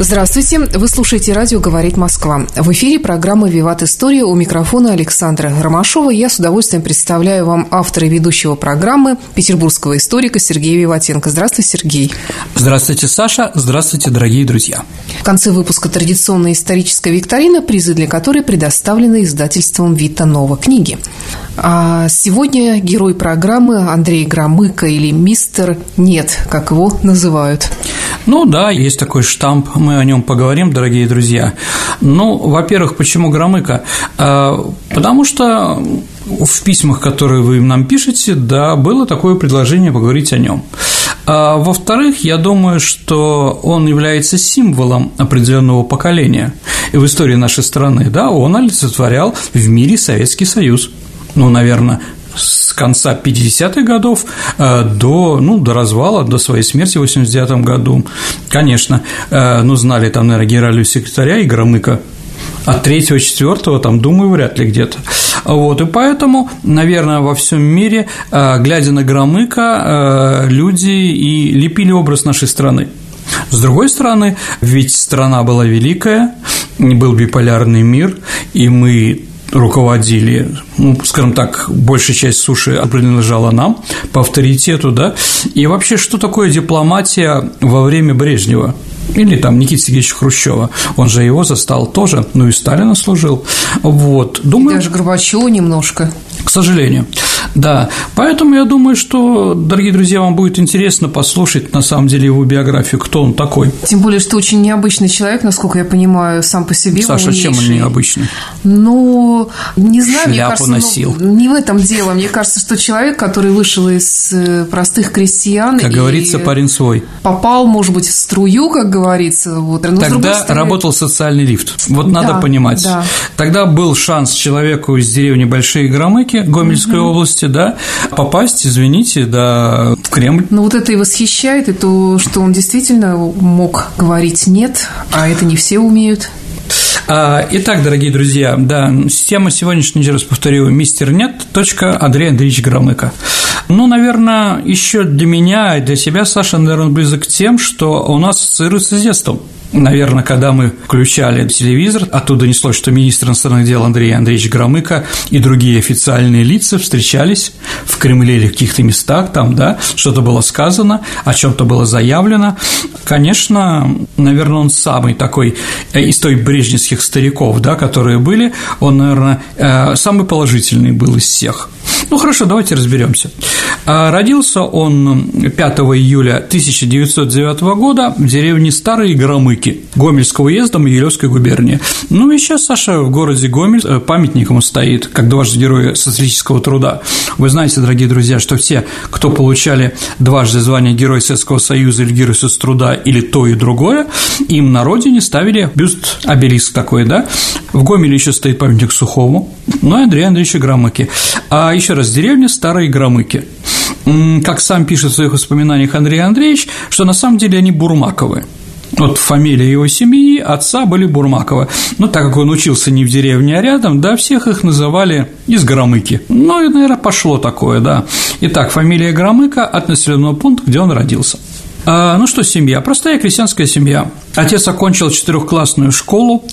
Здравствуйте, вы слушаете радио «Говорит Москва». В эфире программа «Виват История» у микрофона Александра Ромашова. Я с удовольствием представляю вам автора и ведущего программы петербургского историка Сергея Виватенко. Здравствуй, Сергей. Здравствуйте, Саша. Здравствуйте, дорогие друзья. В конце выпуска традиционная историческая викторина, призы для которой предоставлены издательством «Вита Нова» книги. А сегодня герой программы Андрей Громыко или мистер Нет, как его называют. Ну да, есть такой штамп, мы о нем поговорим, дорогие друзья. Ну, во-первых, почему Громыко? А, потому что в письмах, которые вы нам пишете, да, было такое предложение поговорить о нем. А во-вторых, я думаю, что он является символом определенного поколения. И в истории нашей страны, да, он олицетворял в мире Советский Союз. Ну, наверное, с конца 50-х годов э, до, ну, до развала, до своей смерти в 89 году. Конечно, э, ну, знали там, наверное, генерального секретаря и Громыка, от третьего, четвертого, там, думаю, вряд ли где-то. Вот, и поэтому, наверное, во всем мире, э, глядя на Громыка, люди и лепили образ нашей страны. С другой стороны, ведь страна была великая, был биполярный мир, и мы руководили, ну, скажем так, большая часть суши принадлежала нам по авторитету, да, и вообще, что такое дипломатия во время Брежнева? Или там Никита Сергеевича Хрущева, он же его застал тоже, ну и Сталина служил, вот, думаю… И даже Горбачева немножко. К сожалению. Да, поэтому я думаю, что, дорогие друзья, вам будет интересно послушать, на самом деле, его биографию, кто он такой. Тем более, что очень необычный человек, насколько я понимаю, сам по себе. Саша, умнейший. чем он необычный? Ну, не знаю, Шляпу мне кажется, ну, носил. Ну, не в этом дело. Мне кажется, что человек, который вышел из э, простых крестьян… Как говорится, парень свой. Попал, может быть, в струю, как говорится. Вот. Но Тогда стороны... работал социальный лифт. Вот да, надо понимать. Да. Тогда был шанс человеку из деревни Большие Громыки Гомельской угу. области можете, да, попасть, извините, да, в Кремль. Ну, вот это и восхищает, и то, что он действительно мог говорить «нет», а это не все умеют. А, итак, дорогие друзья, да, тема сегодняшней, еще раз повторю, мистер нет. Андрей Андреевич Громыко. Ну, наверное, еще для меня, для себя Саша, наверное, близок к тем, что у нас ассоциируется с детством. Наверное, когда мы включали телевизор, оттуда неслось, что министр иностранных дел Андрей Андреевич Громыко и другие официальные лица встречались в Кремле или в каких-то местах, там, да, что-то было сказано, о чем то было заявлено. Конечно, наверное, он самый такой э, из той брежневских стариков, да, которые были, он, наверное, э, самый положительный был из всех. Ну хорошо, давайте разберемся. А, родился он 5 июля 1909 года в деревне Старые Громыки Гомельского уезда Могилевской губернии. Ну и сейчас Саша в городе Гомель э, памятник ему стоит, как дважды героя социалистического труда. Вы знаете, дорогие друзья, что все, кто получали дважды звание Герой Советского Союза или Герой труда или то и другое, им на родине ставили бюст, обелиск такой, да. В Гомеле еще стоит памятник Сухому, ну и Андрею Андреевичу Громыке. А еще раз, деревня Старые Громыки. Как сам пишет в своих воспоминаниях Андрей Андреевич, что на самом деле они Бурмаковы. Вот фамилия его семьи, отца были Бурмаковы. Но так как он учился не в деревне, а рядом, да, всех их называли из Громыки. Ну, и, наверное, пошло такое, да. Итак, фамилия Громыка от населенного пункта, где он родился. А, ну что, семья? Простая крестьянская семья. Отец окончил четырехклассную школу,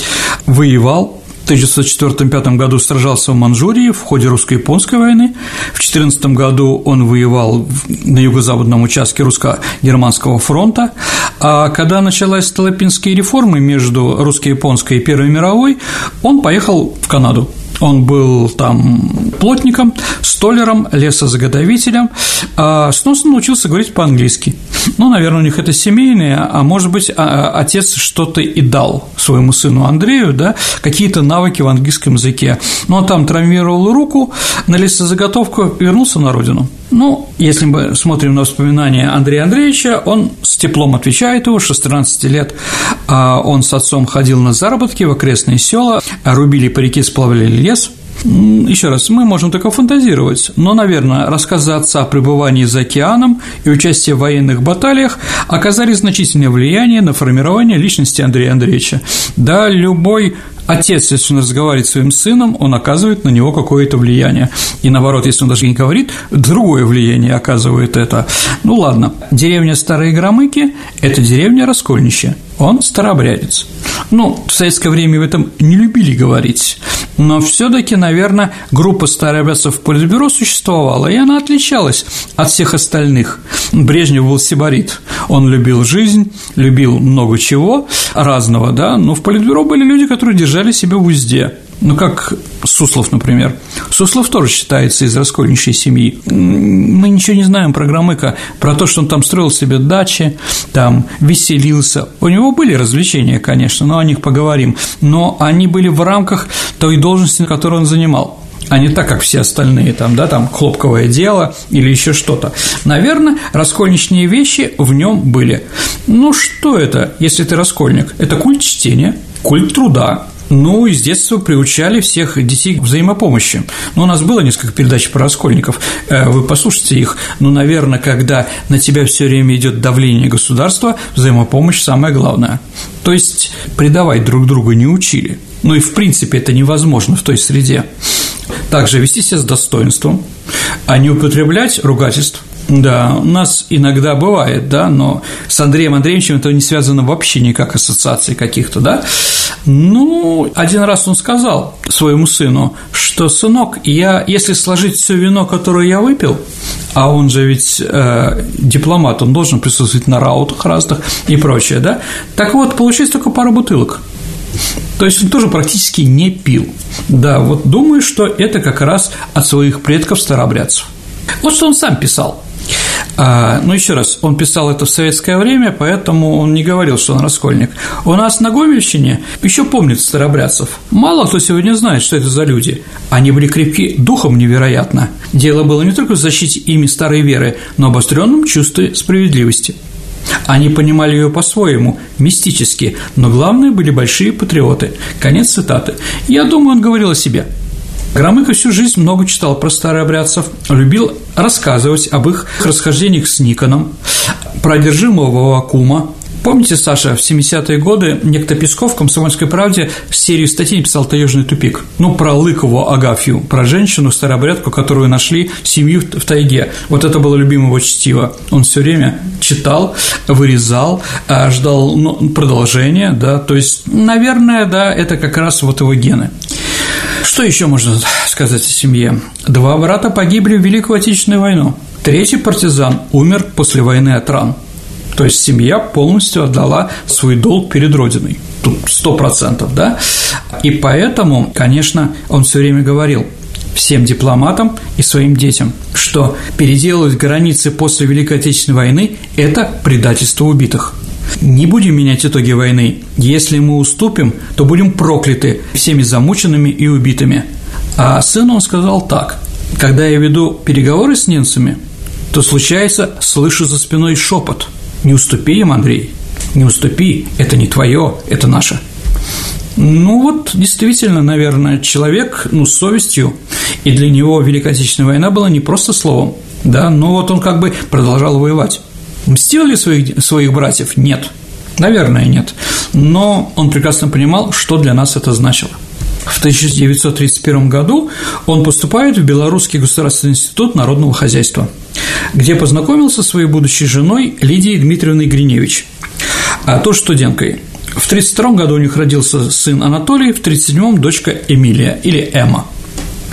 воевал, 1904-1905 году сражался в Манчжурии в ходе русско-японской войны. В 1914 году он воевал на юго-западном участке русско-германского фронта. А когда началась Столыпинские реформы между русско-японской и Первой мировой, он поехал в Канаду. Он был там плотником, столером, лесозаготовителем, а сносно научился говорить по-английски. Ну, наверное, у них это семейное, а может быть, а, отец что-то и дал своему сыну Андрею, да, какие-то навыки в английском языке. Но он там травмировал руку на лесозаготовку, вернулся на родину. Ну, если мы смотрим на воспоминания Андрея Андреевича, он с теплом отвечает его, что с 13 лет а, он с отцом ходил на заработки в окрестные села, рубили по реке, сплавляли лес – еще раз, мы можем только фантазировать, но, наверное, рассказы отца о пребывании за океаном и участие в военных баталиях оказали значительное влияние на формирование личности Андрея Андреевича. Да, любой отец, если он разговаривает с своим сыном, он оказывает на него какое-то влияние. И наоборот, если он даже не говорит, другое влияние оказывает это. Ну ладно, деревня Старые Громыки – это деревня Раскольнище, он старообрядец. Ну, в советское время в этом не любили говорить, но все таки наверное, группа старообрядцев в Политбюро существовала, и она отличалась от всех остальных. Брежнев был сибарит, он любил жизнь, любил много чего разного, да, но в Политбюро были люди, которые держали себя в узде. Ну, как Суслов, например. Суслов тоже считается из раскольничьей семьи. Мы ничего не знаем про Громыка, про то, что он там строил себе дачи, там веселился. У него были развлечения, конечно, но о них поговорим. Но они были в рамках той должности, которую он занимал а не так, как все остальные, там, да, там хлопковое дело или еще что-то. Наверное, раскольничные вещи в нем были. Ну, что это, если ты раскольник? Это культ чтения, культ труда, ну, и с детства приучали всех детей к взаимопомощи. Ну, у нас было несколько передач про раскольников, э, вы послушайте их. Ну, наверное, когда на тебя все время идет давление государства, взаимопомощь самое главное. То есть предавать друг друга не учили. Ну и в принципе это невозможно в той среде. Также вести себя с достоинством, а не употреблять ругательств, да, у нас иногда бывает, да, но с Андреем Андреевичем это не связано вообще никак ассоциаций каких-то, да. Ну, один раз он сказал своему сыну, что, сынок, я, если сложить все вино, которое я выпил, а он же ведь э, дипломат, он должен присутствовать на раутах разных и прочее, да, так вот, получилось только пару бутылок. То есть он тоже практически не пил. Да, вот думаю, что это как раз от своих предков старообрядцев. Вот что он сам писал. А, ну, еще раз, он писал это в советское время, поэтому он не говорил, что он раскольник. У нас на Гомельщине еще помнят старобрядцев. Мало кто сегодня знает, что это за люди. Они были крепки духом невероятно. Дело было не только в защите ими старой веры, но обостренном чувстве справедливости. Они понимали ее по-своему, мистически, но главное были большие патриоты. Конец цитаты. Я думаю, он говорил о себе – Громыко всю жизнь много читал про старообрядцев, любил рассказывать об их расхождениях с Никоном, про одержимого Вакума, Помните, Саша, в 70-е годы некто Песков в «Комсомольской правде» серию статей написал «Таежный тупик». Ну, про Лыкову Агафью, про женщину, старообрядку, которую нашли семью в тайге. Вот это было любимое его чтиво. Он все время читал, вырезал, а, ждал ну, продолжения, да, то есть, наверное, да, это как раз вот его гены. Что еще можно сказать о семье? Два брата погибли в Великую Отечественную войну. Третий партизан умер после войны от ран. То есть семья полностью отдала свой долг перед Родиной. Тут сто процентов, да? И поэтому, конечно, он все время говорил всем дипломатам и своим детям, что переделывать границы после Великой Отечественной войны – это предательство убитых. Не будем менять итоги войны. Если мы уступим, то будем прокляты всеми замученными и убитыми. А сыну он сказал так. Когда я веду переговоры с немцами, то случается, слышу за спиной шепот. Не уступи им, Андрей, не уступи, это не твое, это наше. Ну вот, действительно, наверное, человек, ну, с совестью, и для него Великая Отечественная война была не просто словом, да, но вот он как бы продолжал воевать. Мстил ли своих, своих братьев? Нет. Наверное, нет. Но он прекрасно понимал, что для нас это значило. В 1931 году он поступает в Белорусский государственный институт народного хозяйства, где познакомился со своей будущей женой Лидией Дмитриевной Гриневич, а то студенткой. В 1932 году у них родился сын Анатолий, в 1937 – дочка Эмилия или Эмма –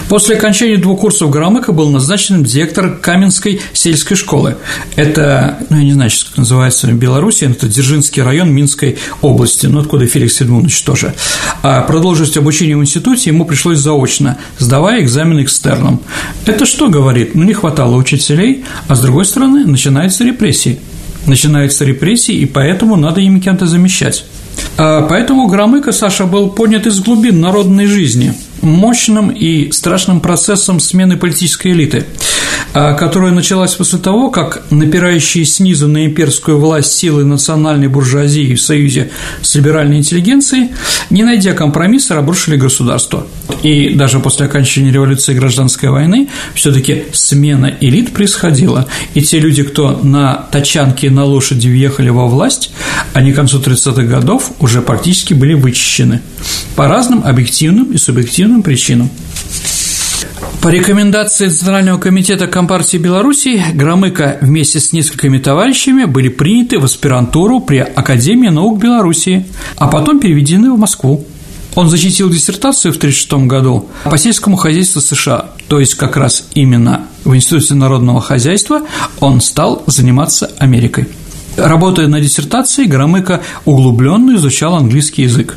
После окончания двух курсов Громыка был назначен директор Каменской сельской школы. Это, ну, я не знаю, как называется в Беларуси, это Дзержинский район Минской области, ну, откуда Феликс Сидмунович тоже. А продолжить обучение в институте ему пришлось заочно, сдавая экзамен экстерном. Это что говорит? Ну, не хватало учителей, а с другой стороны, начинаются репрессии. Начинаются репрессии, и поэтому надо ими кем-то замещать. А поэтому Громыко, Саша, был поднят из глубин народной жизни – мощным и страшным процессом смены политической элиты. А, которая началась после того, как напирающие снизу на имперскую власть силы национальной буржуазии в союзе с либеральной интеллигенцией, не найдя компромисса, разрушили государство. И даже после окончания революции и гражданской войны все таки смена элит происходила, и те люди, кто на тачанке на лошади въехали во власть, они к концу 30-х годов уже практически были вычищены по разным объективным и субъективным причинам. По рекомендации Центрального комитета Компартии Беларуси Громыко вместе с несколькими товарищами были приняты в аспирантуру при Академии наук Беларуси, а потом переведены в Москву. Он защитил диссертацию в 1936 году по сельскому хозяйству США, то есть как раз именно в Институте народного хозяйства он стал заниматься Америкой. Работая на диссертации, Громыко углубленно изучал английский язык.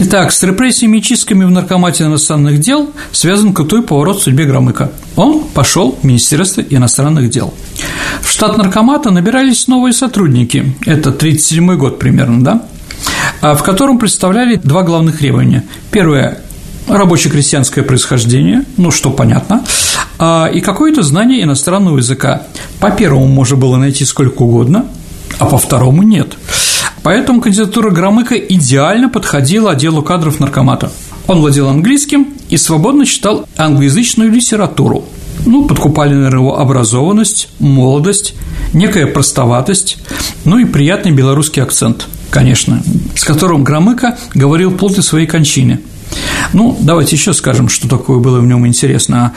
Итак, с репрессиями и чистками в наркомате иностранных дел связан крутой поворот в судьбе Громыка. Он пошел в Министерство иностранных дел. В штат наркомата набирались новые сотрудники, это 1937 год примерно, да, а в котором представляли два главных требования. Первое – рабоче-крестьянское происхождение, ну, что понятно, а, и какое-то знание иностранного языка. По первому можно было найти сколько угодно, а по второму – нет – Поэтому кандидатура Громыка идеально подходила отделу кадров наркомата. Он владел английским и свободно читал англоязычную литературу. Ну, подкупали, наверное, его образованность, молодость, некая простоватость, ну и приятный белорусский акцент, конечно, с которым Громыко говорил вплоть своей кончины. Ну, давайте еще скажем, что такое было в нем интересно.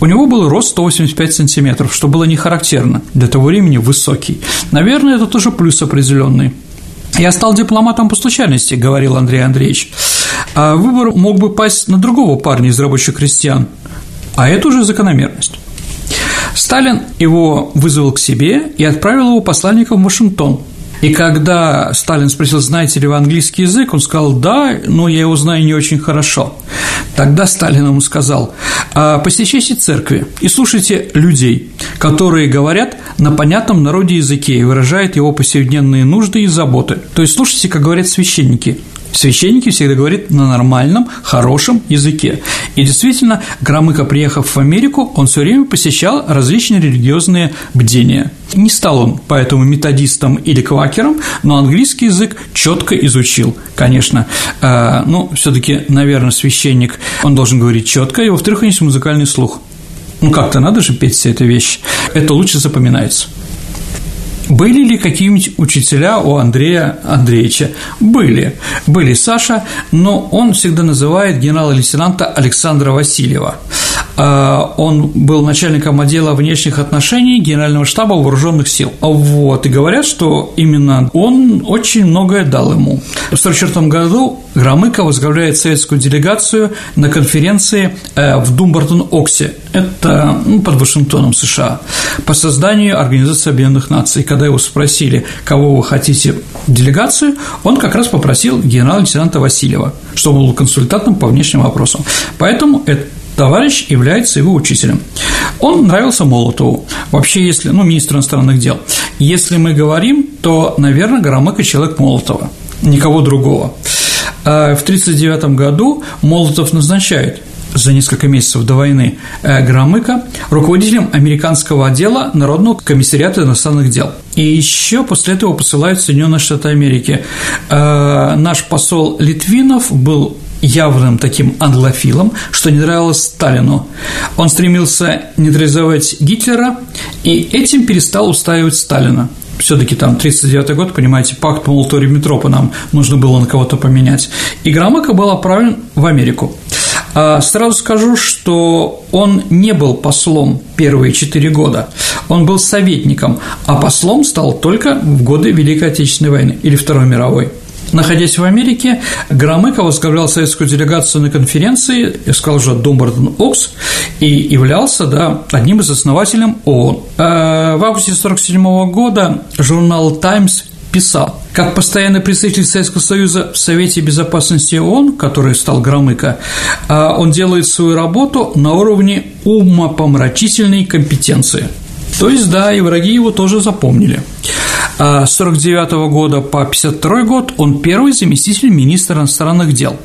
У него был рост 185 сантиметров, что было не характерно для того времени высокий. Наверное, это тоже плюс определенный. «Я стал дипломатом по случайности», – говорил Андрей Андреевич. «А выбор мог бы пасть на другого парня из рабочих крестьян, а это уже закономерность». Сталин его вызвал к себе и отправил его посланником в Вашингтон – и когда Сталин спросил, знаете ли вы английский язык, он сказал, да, но я его знаю не очень хорошо. Тогда Сталин ему сказал, «А, посещайте церкви и слушайте людей, которые говорят на понятном народе языке и выражают его повседневные нужды и заботы. То есть слушайте, как говорят священники, Священники всегда говорят на нормальном, хорошем языке. И действительно, Громыко, приехав в Америку, он все время посещал различные религиозные бдения. Не стал он поэтому методистом или квакером, но английский язык четко изучил, конечно. А, ну, все-таки, наверное, священник, он должен говорить четко, и, во-вторых, у него есть музыкальный слух. Ну, как-то надо же петь все эти вещи. Это лучше запоминается. Были ли какие-нибудь учителя у Андрея Андреевича? Были. Были Саша, но он всегда называет генерала-лейтенанта Александра Васильева. А, он был начальником отдела внешних отношений Генерального штаба Вооруженных сил. Вот, и говорят, что именно он очень многое дал ему. В 1944 году Громыко возглавляет советскую делегацию на конференции э, в Думбартон-Оксе, это ну, под Вашингтоном, США, по созданию Организации Объединенных Наций. Когда его спросили, кого вы хотите в делегацию, он как раз попросил генерала-лейтенанта Васильева, чтобы был консультантом по внешним вопросам. Поэтому это товарищ является его учителем. Он нравился Молотову. Вообще, если, ну, министр иностранных дел. Если мы говорим, то, наверное, Громыко – человек Молотова, никого другого. А в 1939 году Молотов назначает за несколько месяцев до войны э, Громыка руководителем американского отдела Народного комиссариата иностранных дел. И еще после этого посылают в Соединенные Штаты Америки. Э, наш посол Литвинов был явным таким англофилом, что не нравилось Сталину. Он стремился нейтрализовать Гитлера и этим перестал устраивать Сталина. Все-таки там 39 год, понимаете, пакт Молотова-Риббентропа нам нужно было на кого-то поменять. И Громыко был отправлен в Америку. А сразу скажу, что он не был послом первые четыре года, он был советником, а послом стал только в годы Великой Отечественной войны или Второй мировой. Находясь в Америке, Громыко возглавлял советскую делегацию на конференции, сказал уже Думбартон Окс, и являлся да, одним из основателей ООН. А в августе 1947 года журнал «Таймс» писал, как постоянный представитель Советского Союза в Совете Безопасности ООН, который стал Громыко, а, он делает свою работу на уровне умопомрачительной компетенции. То есть, да, и враги его тоже запомнили. А с 49 года по 52 год он первый заместитель министра иностранных дел.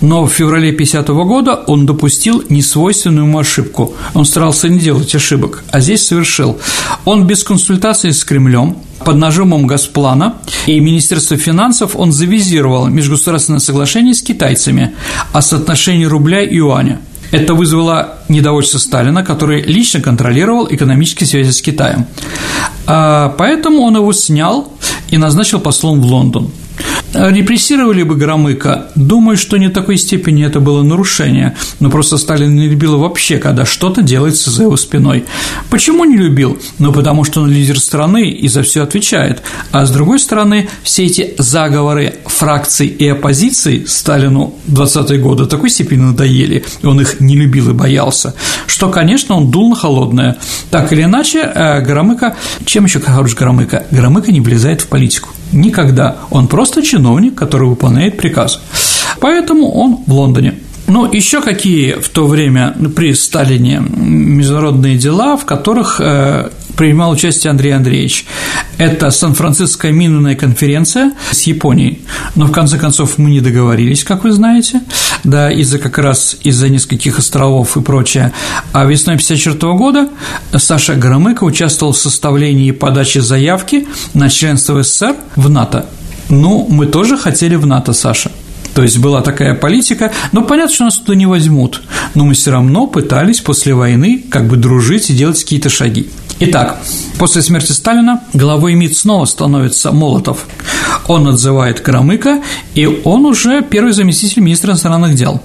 Но в феврале 50 года он допустил несвойственную ему ошибку. Он старался не делать ошибок, а здесь совершил. Он без консультации с Кремлем под нажимом Газплана и Министерства финансов он завизировал межгосударственное соглашение с китайцами о соотношении рубля и юаня. Это вызвало недовольство Сталина, который лично контролировал экономические связи с Китаем. А поэтому он его снял и назначил послом в Лондон. Репрессировали бы Громыка? Думаю, что не такой степени это было нарушение, но просто Сталин не любил вообще, когда что-то делается за его спиной. Почему не любил? Ну, потому что он лидер страны и за все отвечает. А с другой стороны, все эти заговоры фракций и оппозиции Сталину в 20-е годы такой степени надоели, и он их не любил и боялся, что, конечно, он дул на холодное. Так или иначе, э, Громыко, чем еще хорош Громыко? Громыко не влезает в политику. Никогда. Он просто чиновник, который выполняет приказ. Поэтому он в Лондоне. Ну, еще какие в то время при Сталине международные дела, в которых э, принимал участие Андрей Андреевич. Это Сан-Франциская минная конференция с Японией, но в конце концов мы не договорились, как вы знаете, да, из-за как раз из-за нескольких островов и прочее. А весной 1954 года Саша Громыко участвовал в составлении и подаче заявки на членство СССР в НАТО. Ну, мы тоже хотели в НАТО, Саша. То есть была такая политика, но понятно, что нас туда не возьмут, но мы все равно пытались после войны как бы дружить и делать какие-то шаги. Итак, после смерти Сталина главой МИД снова становится Молотов. Он отзывает Громыка, и он уже первый заместитель министра иностранных дел.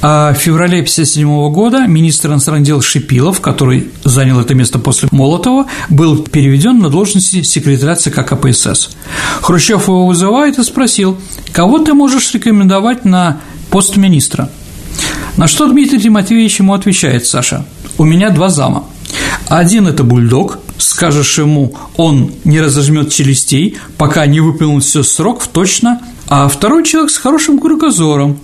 А в феврале 1957 года министр иностранных дел Шипилов, который занял это место после Молотова, был переведен на должность секретаря ЦК КПСС. Хрущев его вызывает и спросил, кого ты можешь рекомендовать на пост министра? На что Дмитрий Тимофеевич ему отвечает, Саша, у меня два зама. Один – это бульдог, скажешь ему, он не разожмет челюстей, пока не выполнил все срок точно, а второй человек с хорошим кругозором,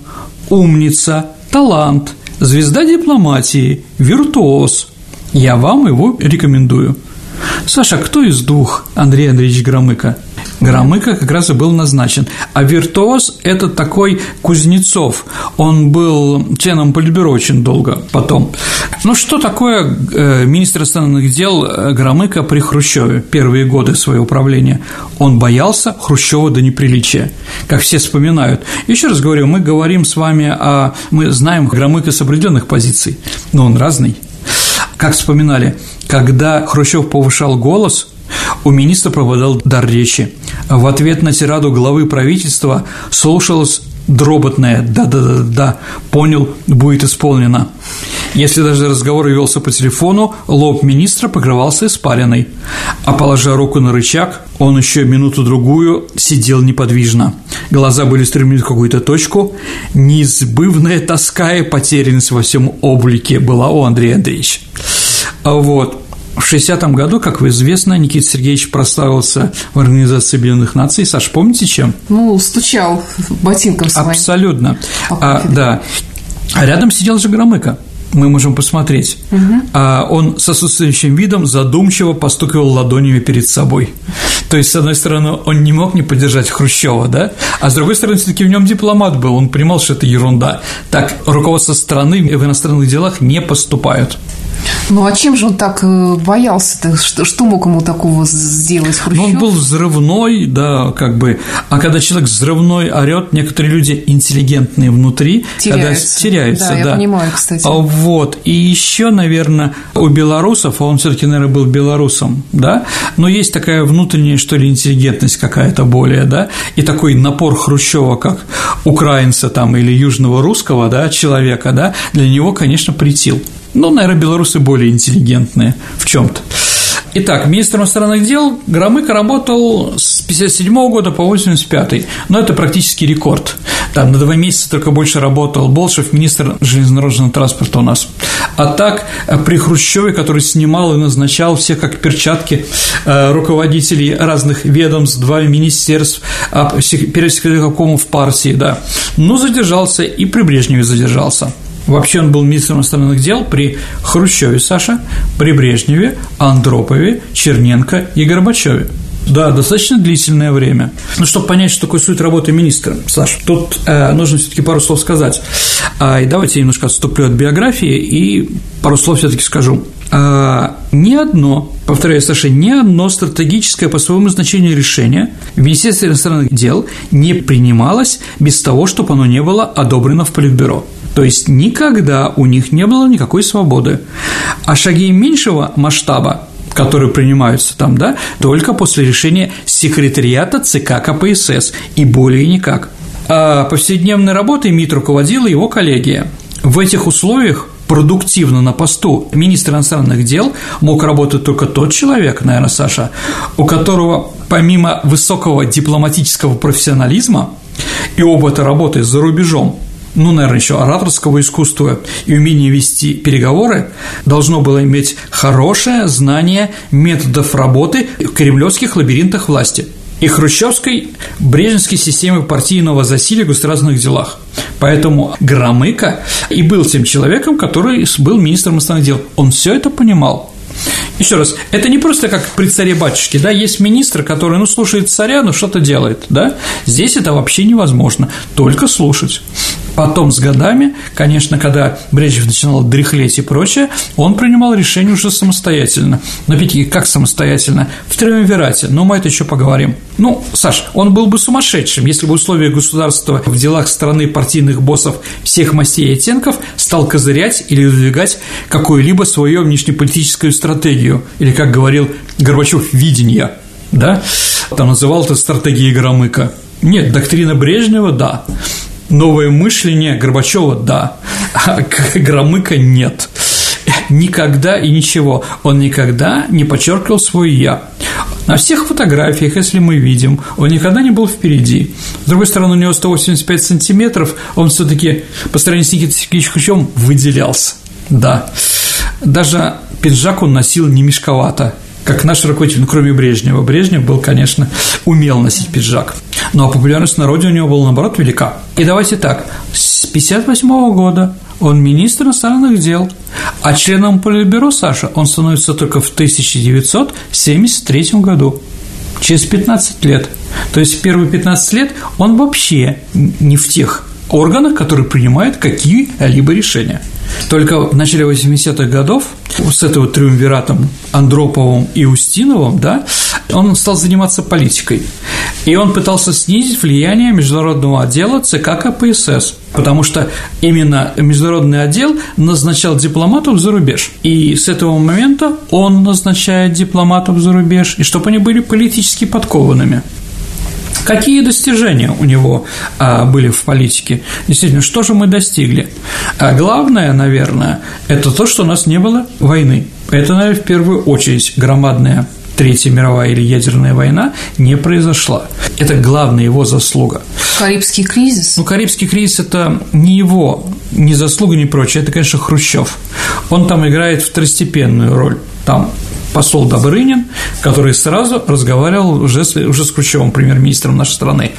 умница, талант, звезда дипломатии, виртуоз. Я вам его рекомендую. Саша, кто из двух Андрей Андреевич Громыко? Громыко как раз и был назначен. А виртуоз – это такой Кузнецов. Он был членом Политбюро очень долго потом. Ну, что такое э, министр иностранных дел э, Громыко при Хрущеве первые годы своего правления? Он боялся Хрущева до неприличия, как все вспоминают. Еще раз говорю, мы говорим с вами о… Мы знаем Громыко с определенных позиций, но он разный. Как вспоминали, когда Хрущев повышал голос, у министра пропадал дар речи. В ответ на тираду главы правительства слушалось дроботное «да-да-да-да», понял, будет исполнено. Если даже разговор велся по телефону, лоб министра покрывался испариной, а положа руку на рычаг, он еще минуту-другую сидел неподвижно. Глаза были стремлены в какую-то точку, неизбывная тоска и потерянность во всем облике была у Андрея Андреевича. Вот. В 60-м году, как вы известно, Никита Сергеевич прославился в Организации Объединенных Наций. Саш, помните чем? Ну, стучал ботинком своим. Абсолютно. А, да. А рядом сидел же Громыко мы можем посмотреть. Угу. А он с отсутствующим видом задумчиво постукивал ладонями перед собой. То есть, с одной стороны, он не мог не поддержать Хрущева, да, а с другой стороны, все-таки в нем дипломат был, он понимал, что это ерунда. Так руководство страны в иностранных делах не поступают. Ну а чем же он так э, боялся-то? Что, что мог ему такого сделать Хрущев? Ну, он был взрывной, да, как бы. А когда человек взрывной орет, некоторые люди интеллигентные внутри, теряются. когда теряются, да. да. я понимаю, кстати. А вот. И еще, наверное, у белорусов, а он все-таки, наверное, был белорусом, да, но есть такая внутренняя, что ли, интеллигентность какая-то более, да, и такой напор Хрущева, как украинца там или южного русского, да, человека, да, для него, конечно, притил. Ну, наверное, белорусы более интеллигентные в чем то Итак, министром иностранных дел Громыко работал с 57 года по 85 но это практически рекорд. Там на два месяца только больше работал Болшев, министр железнодорожного транспорта у нас. А так, при Хрущеве, который снимал и назначал всех как перчатки э, руководителей разных ведомств, два министерств, а первый секретарь в партии, да, ну, задержался и при Брежневе задержался. Вообще он был министром иностранных дел при Хрущеве Саша, при Брежневе, Андропове, Черненко и Горбачеве. Да, достаточно длительное время. Ну, чтобы понять, что такое суть работы министра, Саш, тут э, нужно все таки пару слов сказать. А, и давайте я немножко отступлю от биографии и пару слов все таки скажу. А, ни одно, повторяю, Саша, ни одно стратегическое по своему значению решение в Министерстве иностранных дел не принималось без того, чтобы оно не было одобрено в Политбюро. То есть никогда у них не было никакой свободы. А шаги меньшего масштаба которые принимаются там, да, только после решения секретариата ЦК КПСС и более никак. А повседневной работой МИД руководила его коллегия. В этих условиях продуктивно на посту министра иностранных дел мог работать только тот человек, наверное, Саша, у которого помимо высокого дипломатического профессионализма и опыта работы за рубежом ну, наверное, еще ораторского искусства и умения вести переговоры, должно было иметь хорошее знание методов работы в кремлевских лабиринтах власти и хрущевской брежневской системы партийного засилия в государственных делах. Поэтому Громыко и был тем человеком, который был министром иностранных дел. Он все это понимал. Еще раз, это не просто как при царе-батюшке, да, есть министр, который, ну, слушает царя, но что-то делает, да, здесь это вообще невозможно, только слушать. Потом с годами, конечно, когда Брежнев начинал дряхлеть и прочее, он принимал решение уже самостоятельно. Но опять как самостоятельно? В триумвирате, но мы это еще поговорим. Ну, Саш, он был бы сумасшедшим, если бы условия государства в делах страны партийных боссов всех мастей и оттенков стал козырять или выдвигать какую-либо свою внешнеполитическую стратегию, или, как говорил Горбачев, видение, да? Там называл это стратегией Громыка. Нет, доктрина Брежнева – да. Новое мышление Горбачева – да, а Громыка – нет. Никогда и ничего. Он никогда не подчеркивал свой «я». На всех фотографиях, если мы видим, он никогда не был впереди. С другой стороны, у него 185 сантиметров, он все таки по сравнению с Никитой Сергеевичем выделялся. Да. Даже пиджак он носил не мешковато, как наш руководитель, ну, кроме Брежнева. Брежнев был, конечно, умел носить пиджак. Ну, а популярность в народе у него была, наоборот, велика. И давайте так, с 58 года он министр иностранных дел, а членом Политбюро, Саша, он становится только в 1973 году, через 15 лет. То есть первые 15 лет он вообще не в тех органах, которые принимают какие-либо решения. Только в начале 80-х годов с этого триумвиратом Андроповым и Устиновым, да, он стал заниматься политикой. И он пытался снизить влияние международного отдела ЦК КПСС, потому что именно международный отдел назначал дипломатов за рубеж. И с этого момента он назначает дипломатов за рубеж, и чтобы они были политически подкованными. Какие достижения у него а, были в политике? Действительно, что же мы достигли? А главное, наверное, это то, что у нас не было войны. Это, наверное, в первую очередь громадная Третья мировая или ядерная война не произошла. Это главная его заслуга. Карибский кризис? Ну, Карибский кризис – это не его, не заслуга, не прочее, это, конечно, Хрущев. Он там играет второстепенную роль. Там посол Добрынин, который сразу разговаривал уже с, уже с Хрущевым, премьер-министром нашей страны.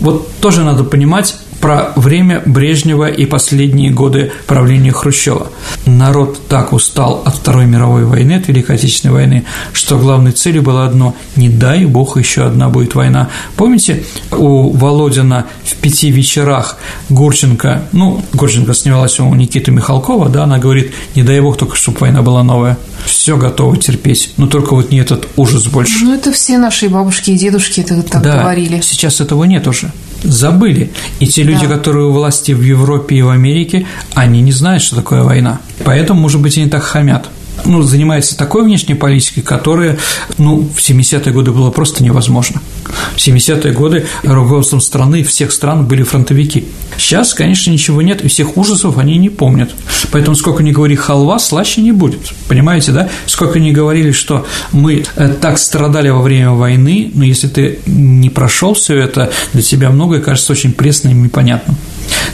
Вот тоже надо понимать, про время Брежнева и последние годы правления Хрущева. Народ так устал от Второй мировой войны, от Великой Отечественной войны, что главной целью было одно – не дай бог еще одна будет война. Помните, у Володина в пяти вечерах Гурченко, ну, Гурченко снималась у Никиты Михалкова, да, она говорит, не дай бог только, чтобы война была новая. Все готовы терпеть, но только вот не этот ужас больше. Ну, это все наши бабушки и дедушки это так да, говорили. сейчас этого нет уже забыли. И те люди, да. которые у власти в Европе и в Америке, они не знают, что такое война. Поэтому, может быть, они так хамят ну, занимается такой внешней политикой, которая, ну, в 70-е годы было просто невозможно. В 70-е годы руководством страны всех стран были фронтовики. Сейчас, конечно, ничего нет, и всех ужасов они не помнят. Поэтому сколько ни говори халва, слаще не будет. Понимаете, да? Сколько ни говорили, что мы э, так страдали во время войны, но если ты не прошел все это, для тебя многое кажется очень пресным и непонятным.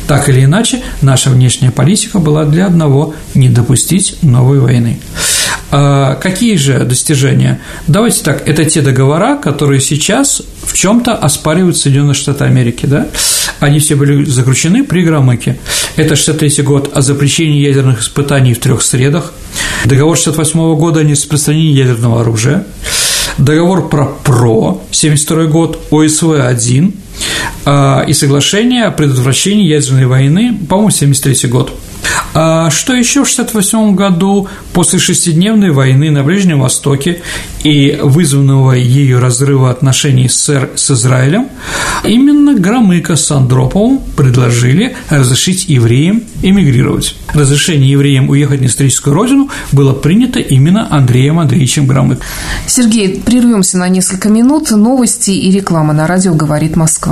Так или иначе, наша внешняя политика была для одного – не допустить новой войны. А какие же достижения? Давайте так, это те договора, которые сейчас в чем-то оспаривают Соединенные Штаты Америки, да? Они все были заключены при Громыке. Это 63 год о запрещении ядерных испытаний в трех средах, договор 68 года о нераспространении ядерного оружия, договор про ПРО, 72 год, ОСВ-1 а, и соглашение о предотвращении ядерной войны, по-моему, 73 год. А что еще в 1968 году, после шестидневной войны на Ближнем Востоке и вызванного ею разрыва отношений СССР с Израилем, именно Громыко с Андроповым предложили разрешить евреям эмигрировать. Разрешение евреям уехать на историческую родину было принято именно Андреем Андреевичем Громыко. Сергей, прервемся на несколько минут. Новости и реклама на радио «Говорит Москва».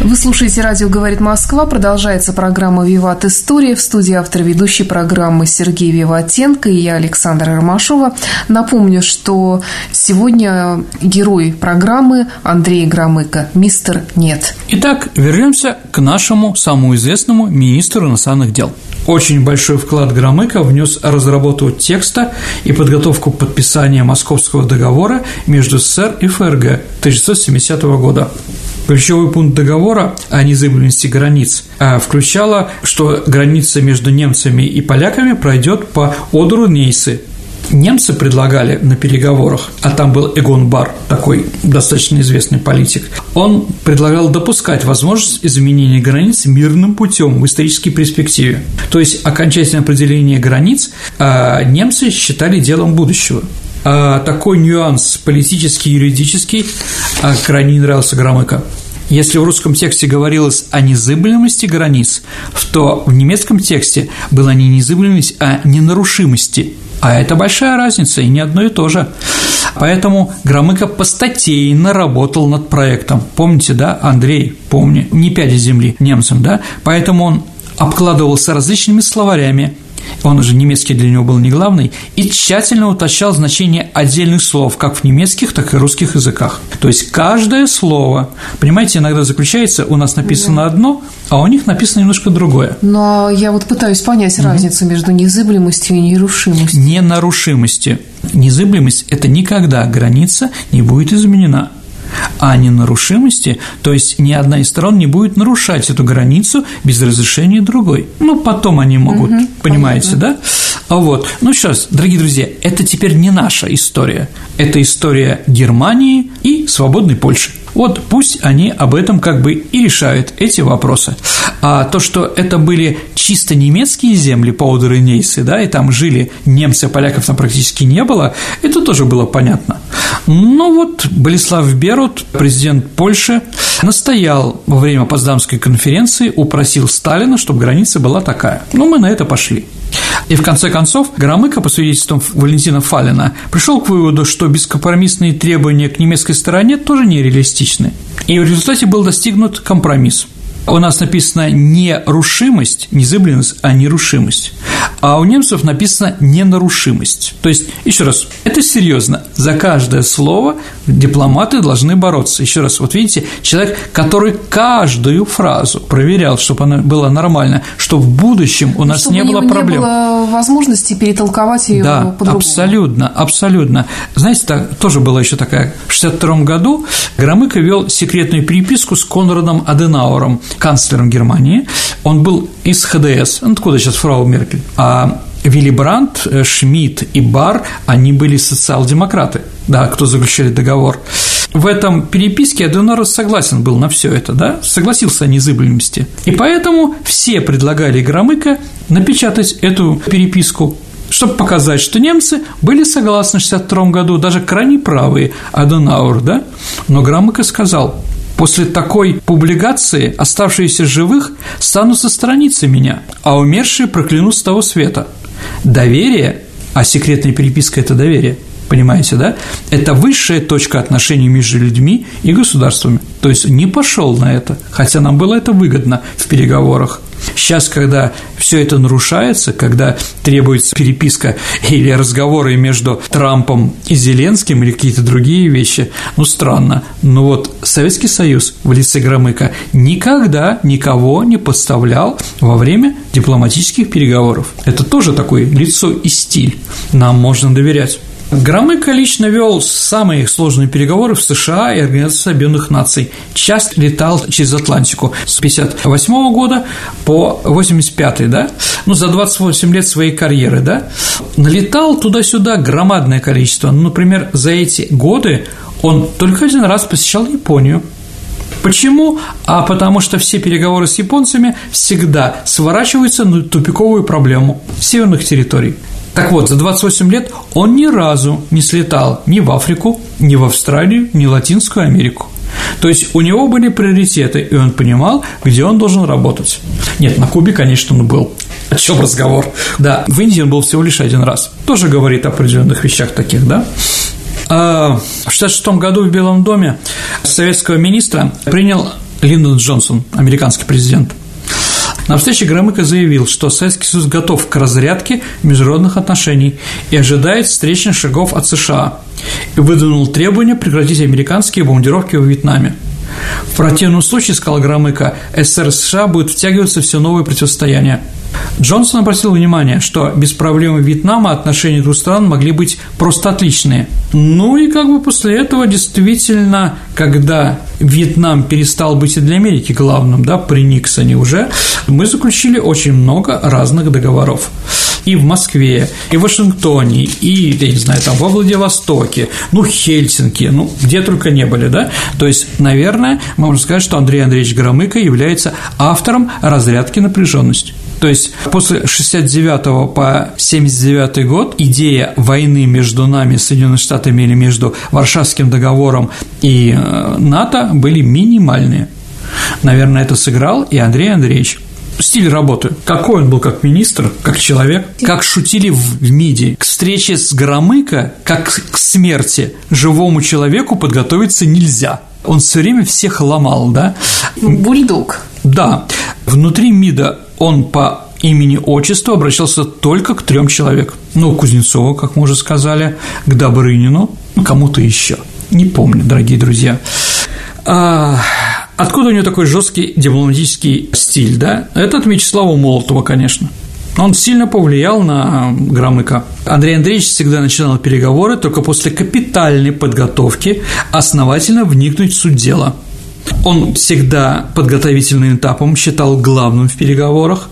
Вы слушаете «Радио говорит Москва». Продолжается программа «Виват История». В студии автор ведущей программы Сергей Виватенко и я, Александра Ромашова. Напомню, что сегодня герой программы Андрей Громыко, мистер Нет. Итак, вернемся к нашему самому известному министру иностранных дел. Очень большой вклад Громыко внес разработку текста и подготовку подписания Московского договора между СССР и ФРГ 1970 года. Ключевой пункт договора о незыблемости границ а, включало, что граница между немцами и поляками пройдет по Одеру Нейсы, Немцы предлагали на переговорах, а там был Эгон Бар, такой достаточно известный политик, он предлагал допускать возможность изменения границ мирным путем в исторической перспективе. То есть окончательное определение границ а, немцы считали делом будущего. А, такой нюанс политический, юридический а, крайне не нравился Громыко. Если в русском тексте говорилось о незыблемости границ, то в немецком тексте была не незыблемость, а ненарушимости. А это большая разница, и не одно и то же. Поэтому Громыко постатейно работал над проектом. Помните, да, Андрей, помни, не пяди земли немцам, да? Поэтому он обкладывался различными словарями, он уже немецкий для него был не главный, и тщательно уточнял значение отдельных слов, как в немецких, так и русских языках. То есть каждое слово, понимаете, иногда заключается, у нас написано да. одно, а у них написано немножко другое. Но я вот пытаюсь понять угу. разницу между незыблемостью и нерушимостью. Ненарушимостью. Незыблемость – это никогда граница не будет изменена а ненарушимости, то есть ни одна из сторон не будет нарушать эту границу без разрешения другой. Ну, потом они могут, угу, понимаете, понятно. да? А вот, ну сейчас, дорогие друзья, это теперь не наша история, это история Германии и свободной Польши. Вот пусть они об этом как бы и решают эти вопросы. А то, что это были чисто немецкие земли Паудер и Нейсы, да, и там жили немцы, поляков там практически не было, это тоже было понятно. Но вот Болеслав Берут, президент Польши, настоял во время Поздамской конференции, упросил Сталина, чтобы граница была такая. Ну, мы на это пошли. И в конце концов Громыко, по свидетельствам Валентина Фалина, пришел к выводу, что бескомпромиссные требования к немецкой стороне тоже нереалистичны. И в результате был достигнут компромисс у нас написано нерушимость, незыблемость, а нерушимость. А у немцев написано ненарушимость. То есть, еще раз, это серьезно. За каждое слово дипломаты должны бороться. Еще раз, вот видите, человек, который каждую фразу проверял, чтобы она была нормальна, чтобы в будущем у нас чтобы не было проблем. Не было возможности перетолковать ее да, по-другому. абсолютно, абсолютно. Знаете, так, тоже была еще такая. В 1962 году Громыко вел секретную переписку с Конрадом Аденауром, канцлером Германии. Он был из ХДС. Ну, откуда сейчас фрау Меркель? А Вилли Брандт, э, Шмидт и Бар, они были социал-демократы, да, кто заключали договор. В этом переписке Аденор согласен был на все это, да, согласился о незыблемости. И поэтому все предлагали Громыко напечатать эту переписку чтобы показать, что немцы были согласны в 1962 году, даже крайне правые, Аденаур, да? Но Громыко сказал, После такой публикации оставшиеся живых станут со страницы меня, а умершие проклянут с того света. Доверие, а секретная переписка – это доверие, Понимаете, да? Это высшая точка отношений между людьми и государствами. То есть не пошел на это, хотя нам было это выгодно в переговорах. Сейчас, когда все это нарушается, когда требуется переписка или разговоры между Трампом и Зеленским или какие-то другие вещи, ну странно. Но вот Советский Союз в лице Громыка никогда никого не подставлял во время дипломатических переговоров. Это тоже такое лицо и стиль. Нам можно доверять. Громыко лично вел самые сложные переговоры в США и Организации Объединенных Наций. Часто летал через Атлантику с 58 года по 85 да? Ну, за 28 лет своей карьеры, да? Налетал туда-сюда громадное количество. Ну, например, за эти годы он только один раз посещал Японию, Почему? А потому что все переговоры с японцами всегда сворачиваются на тупиковую проблему северных территорий. Так вот, за 28 лет он ни разу не слетал ни в Африку, ни в Австралию, ни в Латинскую Америку. То есть у него были приоритеты, и он понимал, где он должен работать. Нет, на Кубе, конечно, он был. О чем разговор? Да, в Индии он был всего лишь один раз. Тоже говорит о определенных вещах таких, да? А в 1966 году в Белом доме советского министра принял Линдон Джонсон, американский президент – на встрече Громыко заявил, что Советский Союз готов к разрядке международных отношений и ожидает встречных шагов от США, и выдвинул требование прекратить американские бомбардировки в Вьетнаме. В противном случае, сказал Громыко, СССР США будет втягиваться все новые противостояния. Джонсон обратил внимание, что без проблемы Вьетнама отношения двух стран могли быть просто отличные. Ну и как бы после этого действительно, когда Вьетнам перестал быть и для Америки главным, да, при Никсоне уже, мы заключили очень много разных договоров и в Москве, и в Вашингтоне, и, я не знаю, там во Владивостоке, ну, Хельсинки, ну, где только не были, да? То есть, наверное, мы можем сказать, что Андрей Андреевич Громыко является автором разрядки напряженности. То есть после 69 по 79 год идея войны между нами, Соединенными Штатами или между Варшавским договором и э, НАТО были минимальные. Наверное, это сыграл и Андрей Андреевич стиль работы. Какой он был как министр, как человек, как шутили в МИДе. К встрече с Громыко, как к смерти живому человеку подготовиться нельзя. Он все время всех ломал, да? Бульдог. Да. Внутри МИДа он по имени отчеству обращался только к трем человекам. Ну, Кузнецову, как мы уже сказали, к Добрынину, кому-то еще. Не помню, дорогие друзья. А, откуда у него такой жесткий дипломатический стиль, да? Это от Вячеслава Молотова, конечно. Он сильно повлиял на Громыка. Андрей Андреевич всегда начинал переговоры только после капитальной подготовки основательно вникнуть в суть дела – он всегда подготовительным этапом считал главным в переговорах,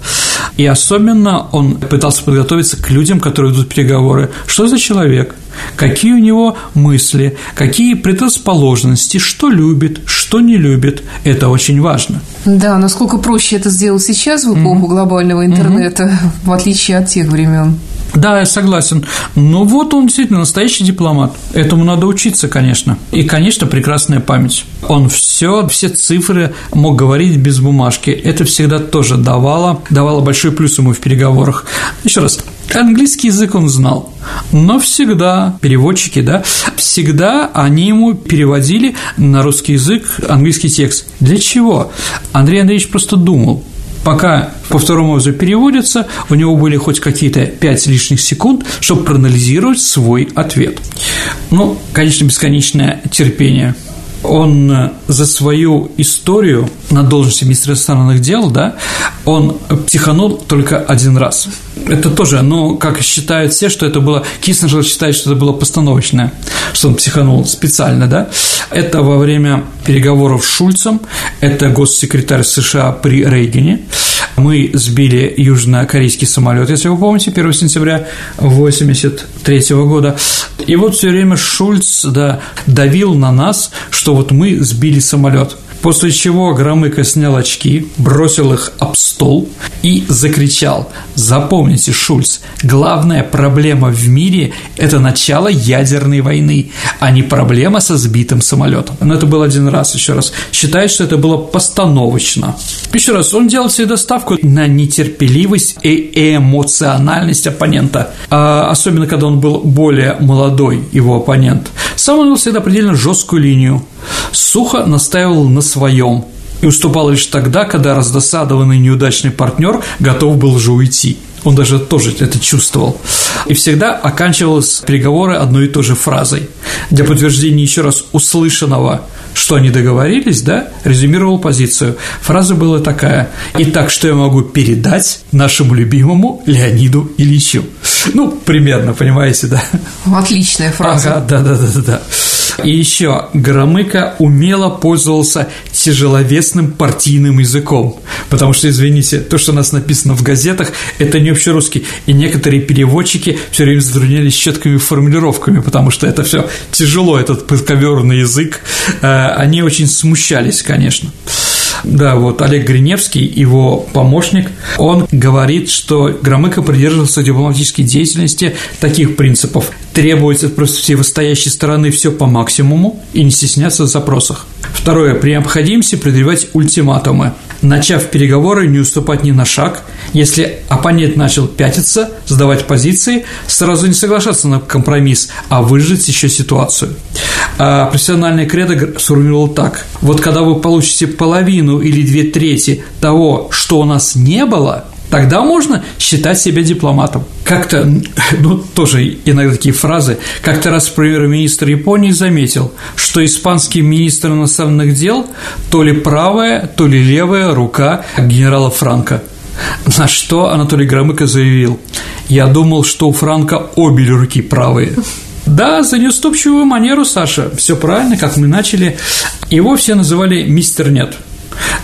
и особенно он пытался подготовиться к людям, которые ведут переговоры. Что за человек? Какие у него мысли, какие предрасположенности, что любит, что не любит. Это очень важно. Да, насколько проще это сделать сейчас в эпоху mm-hmm. глобального интернета, mm-hmm. в отличие от тех времен. Да, я согласен. Но вот он действительно настоящий дипломат. Этому надо учиться, конечно. И, конечно, прекрасная память. Он все, все цифры мог говорить без бумажки. Это всегда тоже давало, давало большой плюс ему в переговорах. Еще раз, Английский язык он знал, но всегда переводчики, да, всегда они ему переводили на русский язык английский текст. Для чего? Андрей Андреевич просто думал, пока по второму разу переводится, у него были хоть какие-то пять лишних секунд, чтобы проанализировать свой ответ. Ну, конечно, бесконечное терпение – он за свою историю на должности министра иностранных дел, да, он психанул только один раз. Это тоже, ну, как считают все, что это было, Киссинджер считает, что это было постановочное, что он психанул специально, да. Это во время переговоров с Шульцем, это госсекретарь США при Рейгене, мы сбили южнокорейский самолет, если вы помните, 1 сентября 1983 года. И вот все время Шульц да, давил на нас, что вот мы сбили самолет. После чего Громыко снял очки, бросил их об стол и закричал «Запомните, Шульц, главная проблема в мире – это начало ядерной войны, а не проблема со сбитым самолетом». Но это был один раз, еще раз. Считает, что это было постановочно. Еще раз, он делал всегда ставку на нетерпеливость и эмоциональность оппонента, а особенно когда он был более молодой, его оппонент. Сам он вел всегда предельно жесткую линию, сухо настаивал на своем и уступал лишь тогда, когда раздосадованный неудачный партнер готов был же уйти. Он даже тоже это чувствовал. И всегда оканчивалось переговоры одной и той же фразой. Для подтверждения еще раз услышанного, что они договорились, да, резюмировал позицию. Фраза была такая «Итак, что я могу передать нашему любимому Леониду Ильичу?» Ну, примерно, понимаете, да? Отличная фраза. Ага, да-да-да-да. И еще Громыко умело пользовался тяжеловесным партийным языком, потому что, извините, то, что у нас написано в газетах, это не общерусский, и некоторые переводчики все время затруднялись четкими формулировками, потому что это все тяжело, этот подковерный язык, э, они очень смущались, конечно. Да, вот Олег Гриневский, его помощник, он говорит, что Громыко придерживался дипломатической деятельности таких принципов. Требовать от противостоящей стороны все по максимуму и не стесняться в запросах. Второе. При необходимости предъявлять ультиматумы. Начав переговоры, не уступать ни на шаг. Если оппонент начал пятиться, сдавать позиции, сразу не соглашаться на компромисс, а выжить еще ситуацию. А профессиональный кредо сформулировал так. Вот когда вы получите половину или две трети того, что у нас не было, тогда можно считать себя дипломатом. Как-то, ну, тоже иногда такие фразы, как-то раз премьер-министр Японии заметил, что испанский министр иностранных дел то ли правая, то ли левая рука генерала Франка. На что Анатолий Громыко заявил, я думал, что у Франка обе руки правые. Да, за неуступчивую манеру, Саша, все правильно, как мы начали. Его все называли «Мистер Нет».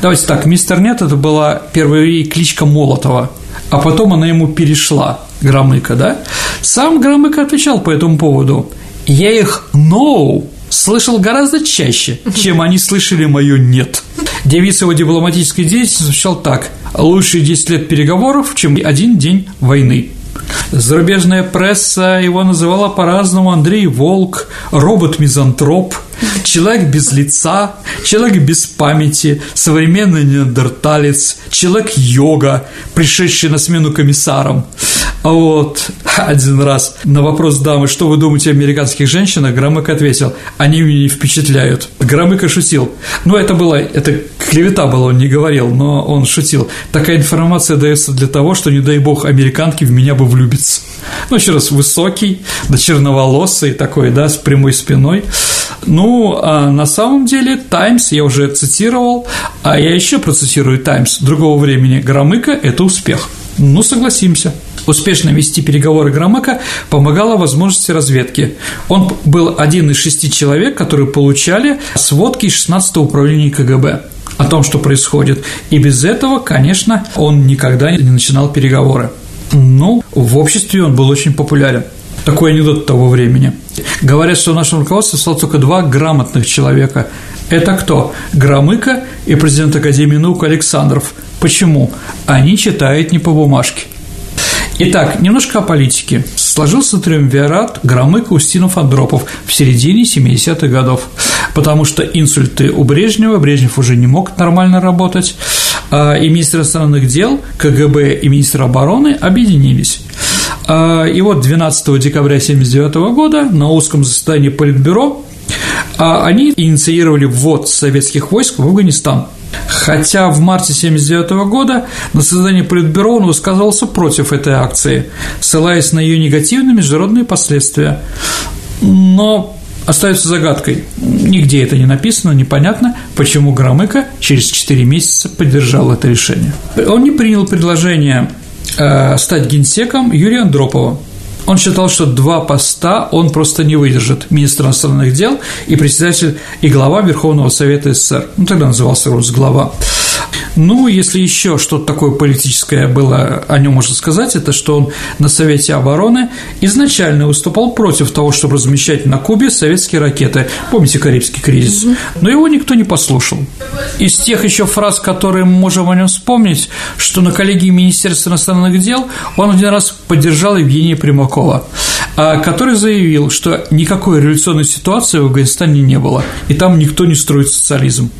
Давайте так, «Мистер Нет» – это была первая кличка Молотова, а потом она ему перешла, Громыко, да? Сам Громыко отвечал по этому поводу. «Я их «no» слышал гораздо чаще, чем они слышали мое «нет». Девиз его дипломатической деятельности звучал так «Лучше 10 лет переговоров, чем один день войны». Зарубежная пресса его называла по-разному Андрей Волк, робот-мизантроп, человек без лица, человек без памяти, современный неандерталец, человек-йога, пришедший на смену комиссарам. А вот один раз на вопрос дамы, что вы думаете о американских женщинах, Громыко ответил, они меня не впечатляют. Громыко шутил. Ну, это было, это клевета была, он не говорил, но он шутил. Такая информация дается для того, что, не дай бог, американки в меня бы влюбиться. Ну, еще раз, высокий, да черноволосый такой, да, с прямой спиной. Ну, а на самом деле «Таймс» я уже цитировал, а я еще процитирую «Таймс» другого времени. Громыко – это успех. Ну, согласимся. Успешно вести переговоры Громыка помогала возможности разведки. Он был один из шести человек, которые получали сводки из 16-го управления КГБ о том, что происходит. И без этого, конечно, он никогда не начинал переговоры. Ну, в обществе он был очень популярен. Такой анекдот того времени. Говорят, что в нашем руководстве стало только два грамотных человека. Это кто? Громыко и президент Академии наук Александров. Почему? Они читают не по бумажке. Итак, немножко о политике. Сложился триумвират Громыко, Устинов, Андропов в середине 70-х годов, потому что инсульты у Брежнева, Брежнев уже не мог нормально работать, а, и министр иностранных дел, КГБ и министр обороны объединились. А, и вот 12 декабря 1979 года на узком заседании Политбюро а, они инициировали ввод советских войск в Афганистан – Хотя в марте 1979 года на заседании Политбюро он высказывался против этой акции, ссылаясь на ее негативные международные последствия. Но остается загадкой. Нигде это не написано, непонятно, почему Громыко через 4 месяца поддержал это решение. Он не принял предложение э, стать генсеком Юрия Андропова. Он считал, что два поста он просто не выдержит – министр иностранных дел и председатель и глава Верховного Совета СССР. Ну, тогда назывался Росглава. Ну, если еще что-то такое политическое было о нем можно сказать, это что он на Совете обороны изначально выступал против того, чтобы размещать на Кубе советские ракеты. Помните Карибский кризис? Но его никто не послушал. Из тех еще фраз, которые мы можем о нем вспомнить, что на коллегии Министерства иностранных дел он один раз поддержал Евгения Примакова, а, который заявил, что никакой революционной ситуации в Афганистане не было, и там никто не строит социализм.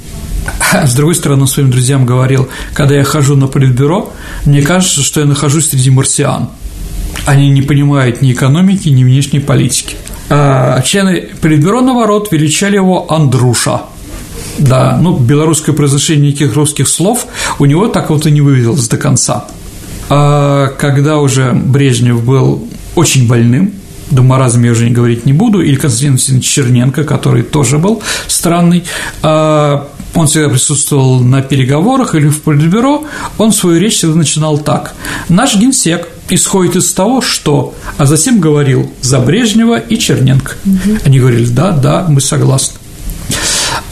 С другой стороны, своим друзьям говорил, когда я хожу на политбюро, мне кажется, что я нахожусь среди марсиан. Они не понимают ни экономики, ни внешней политики. А члены политбюро, наоборот, величали его Андруша. Да, ну, белорусское произношение никаких русских слов у него так вот и не вывелось до конца. А когда уже Брежнев был очень больным, до маразма я уже не говорить не буду, или Константин Черненко, который тоже был странный, а он всегда присутствовал на переговорах или в политбюро, он свою речь всегда начинал так. Наш генсек исходит из того, что, а затем говорил за Брежнева и Черненко. Угу. Они говорили, да, да, мы согласны.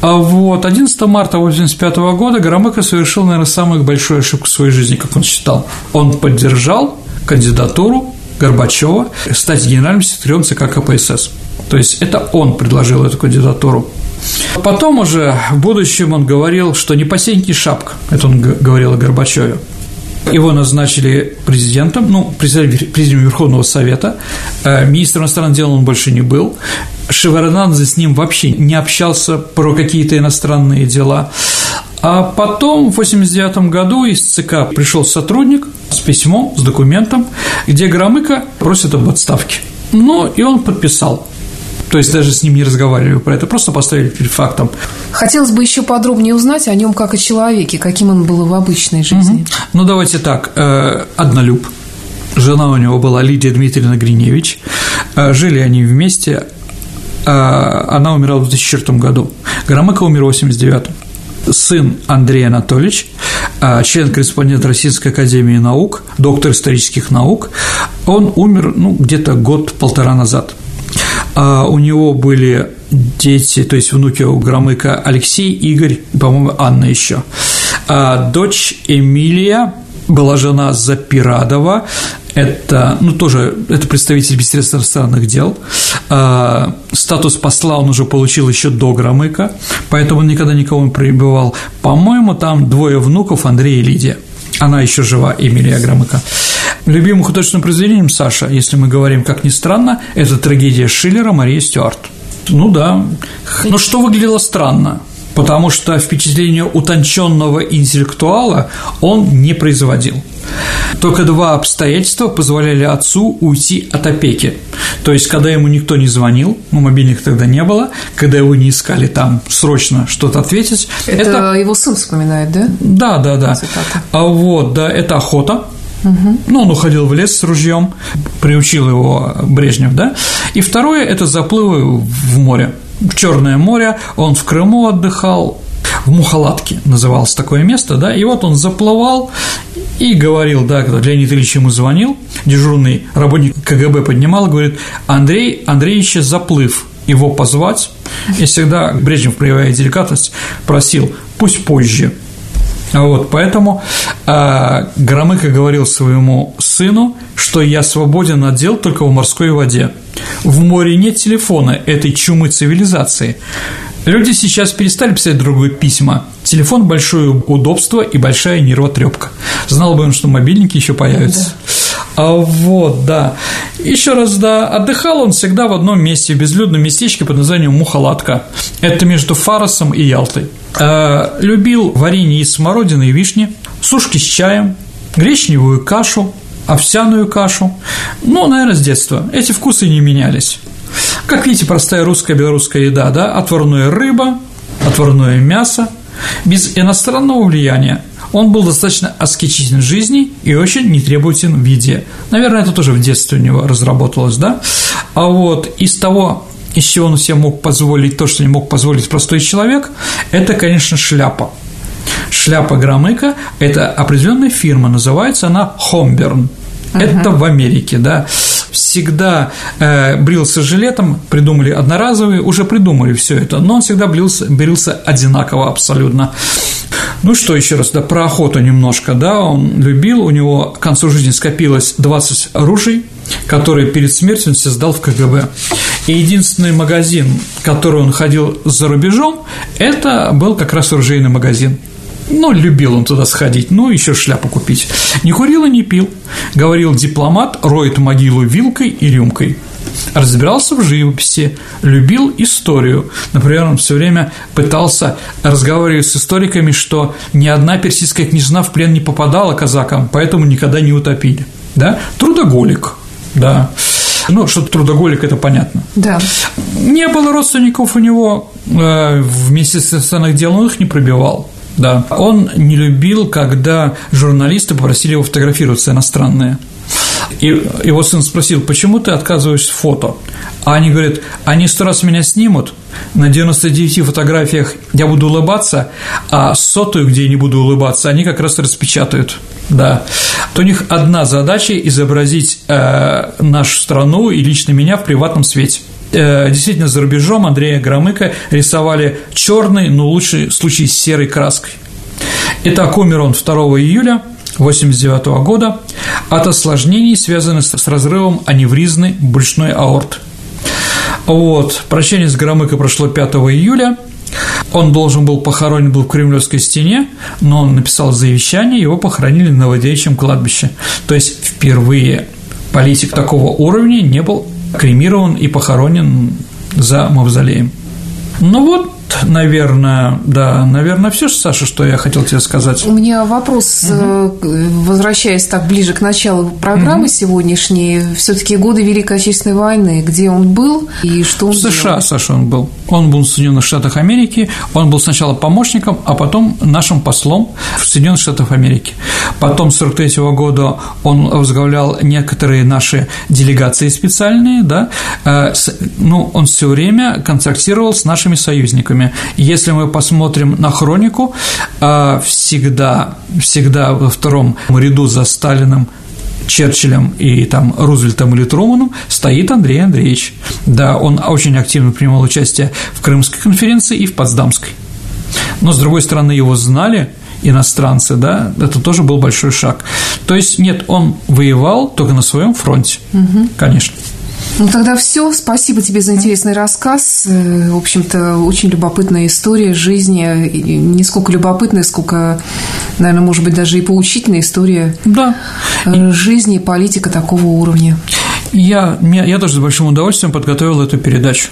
А вот 11 марта 1985 года Громыко совершил, наверное, самую большую ошибку в своей жизни, как он считал. Он поддержал кандидатуру Горбачева стать генеральным секретарем ЦК КПСС. То есть это он предложил эту кандидатуру. Потом уже в будущем он говорил, что не посеньки шапка, это он говорил о Горбачеве. Его назначили президентом, ну, президентом Верховного Совета, э, министром иностранных дел он больше не был, Шеварнадзе с ним вообще не общался про какие-то иностранные дела. А потом в 1989 году из ЦК пришел сотрудник с письмом, с документом, где Громыко просит об отставке. Ну, и он подписал. То есть даже с ним не разговаривали про это, просто поставили перед фактом. Хотелось бы еще подробнее узнать о нем как о человеке, каким он был в обычной жизни. Угу. Ну, давайте так. Э, однолюб. Жена у него была Лидия Дмитриевна Гриневич. Э, жили они вместе. Э, она умерла в 2004 году. Громыко умер в 89 сын Андрей Анатольевич, член-корреспондент Российской Академии Наук, доктор исторических наук, он умер ну, где-то год-полтора назад – у него были дети, то есть внуки у Громыка Алексей, Игорь, по-моему, Анна еще. А дочь Эмилия была жена Запирадова, это, ну, тоже, это представитель Министерства иностранных дел. А, статус посла он уже получил еще до Громыка, поэтому он никогда никого не прибывал. По-моему, там двое внуков, Андрей и Лидия. Она еще жива, Эмилия Громыка. Любимым художественным произведением Саша, если мы говорим, как ни странно, это трагедия Шиллера Мария Стюарт. Ну да. Но что выглядело странно? Потому что впечатление утонченного интеллектуала он не производил. Только два обстоятельства позволяли отцу уйти от опеки. То есть, когда ему никто не звонил, ну, мобильных тогда не было, когда его не искали там срочно что-то ответить. Это, это... его сын вспоминает, да? Да, да, да. Цитата. А вот, да, это охота, Угу. Ну, он уходил в лес с ружьем, приучил его Брежнев, да. И второе – это заплывы в море, в Черное море. Он в Крыму отдыхал, в Мухалатке называлось такое место, да, и вот он заплывал и говорил, да, когда Леонид Ильич ему звонил, дежурный работник КГБ поднимал, говорит, Андрей Андреевич заплыв, его позвать, и всегда Брежнев, проявляя деликатность, просил, пусть позже, вот, поэтому э, Громыко говорил своему сыну, что я свободен от дел только в морской воде. В море нет телефона этой чумы цивилизации. Люди сейчас перестали писать другие письма. Телефон – большое удобство и большая нервотрепка. Знал бы он, что мобильники еще появятся. Да. А вот, да. Еще раз, да, отдыхал он всегда в одном месте, в безлюдном местечке под названием Мухалатка. Это между Фаросом и Ялтой. Э, любил варенье из смородины и вишни, сушки с чаем, гречневую кашу, овсяную кашу. Ну, наверное, с детства. Эти вкусы не менялись. Как видите, простая русская белорусская еда, да, отварная рыба, отварное мясо, без иностранного влияния. Он был достаточно аскетичен в жизни и очень нетребователен в виде. Наверное, это тоже в детстве у него разработалось, да? А вот из того, из чего он себе мог позволить то, что не мог позволить простой человек, это, конечно, шляпа. Шляпа Громыка – это определенная фирма, называется она Хомберн. Это в Америке, да. Всегда э, брился жилетом, придумали одноразовый, уже придумали все это, но он всегда брился, брился одинаково абсолютно. Ну что еще раз, да, про охоту немножко, да, он любил, у него к концу жизни скопилось 20 оружий, которые перед смертью он создал в КГБ. И единственный магазин, который он ходил за рубежом, это был как раз оружейный магазин. Ну, любил он туда сходить, ну, еще шляпу купить. Не курил и не пил. Говорил дипломат, роет могилу вилкой и рюмкой. Разбирался в живописи, любил историю. Например, он все время пытался разговаривать с историками, что ни одна персидская княжна в плен не попадала казакам, поэтому никогда не утопили. Да? Трудоголик, да. Ну, что трудоголик, это понятно. Да. Не было родственников у него, э, вместе с иностранных дел он их не пробивал. Да. Он не любил, когда журналисты попросили его фотографироваться иностранные. И его сын спросил, почему ты отказываешься фото? А они говорят, они сто раз меня снимут, на 99 фотографиях я буду улыбаться, а сотую, где я не буду улыбаться, они как раз распечатают. Да. То у них одна задача – изобразить э, нашу страну и лично меня в приватном свете действительно за рубежом Андрея Громыка рисовали черной, но лучше в случае серой краской. Итак, умер он 2 июля 1989 года от осложнений, связанных с разрывом аневризны брюшной аорты. Вот, прощение с Громыкой прошло 5 июля, он должен был похоронен был в Кремлевской стене, но он написал завещание, его похоронили на Новодевичьем кладбище. То есть впервые политик такого уровня не был кремирован и похоронен за мавзолеем. Ну вот, наверное, да, наверное, все, Саша, что я хотел тебе сказать. У меня вопрос, угу. возвращаясь так ближе к началу программы угу. сегодняшней, все-таки годы Великой Отечественной войны, где он был и что он В США, делал? Саша, он был. Он был в Соединенных Штатах Америки, он был сначала помощником, а потом нашим послом в Соединенных Штатах Америки. Потом с 43 -го года он возглавлял некоторые наши делегации специальные, да, э, ну, он все время контактировал с нашими союзниками. Если мы посмотрим на хронику, э, всегда, всегда во втором ряду за Сталиным Черчиллем и там Рузвельтом или Труманом стоит Андрей Андреевич. Да, он очень активно принимал участие в Крымской конференции и в Потсдамской. Но, с другой стороны, его знали иностранцы, да, это тоже был большой шаг. То есть, нет, он воевал только на своем фронте, угу. конечно. Ну, тогда все. Спасибо тебе за интересный рассказ. Э, в общем-то, очень любопытная история жизни. Не сколько любопытная, сколько, наверное, может быть, даже и поучительная история да. Э, жизни и политика такого уровня. Я, я тоже с большим удовольствием подготовил эту передачу.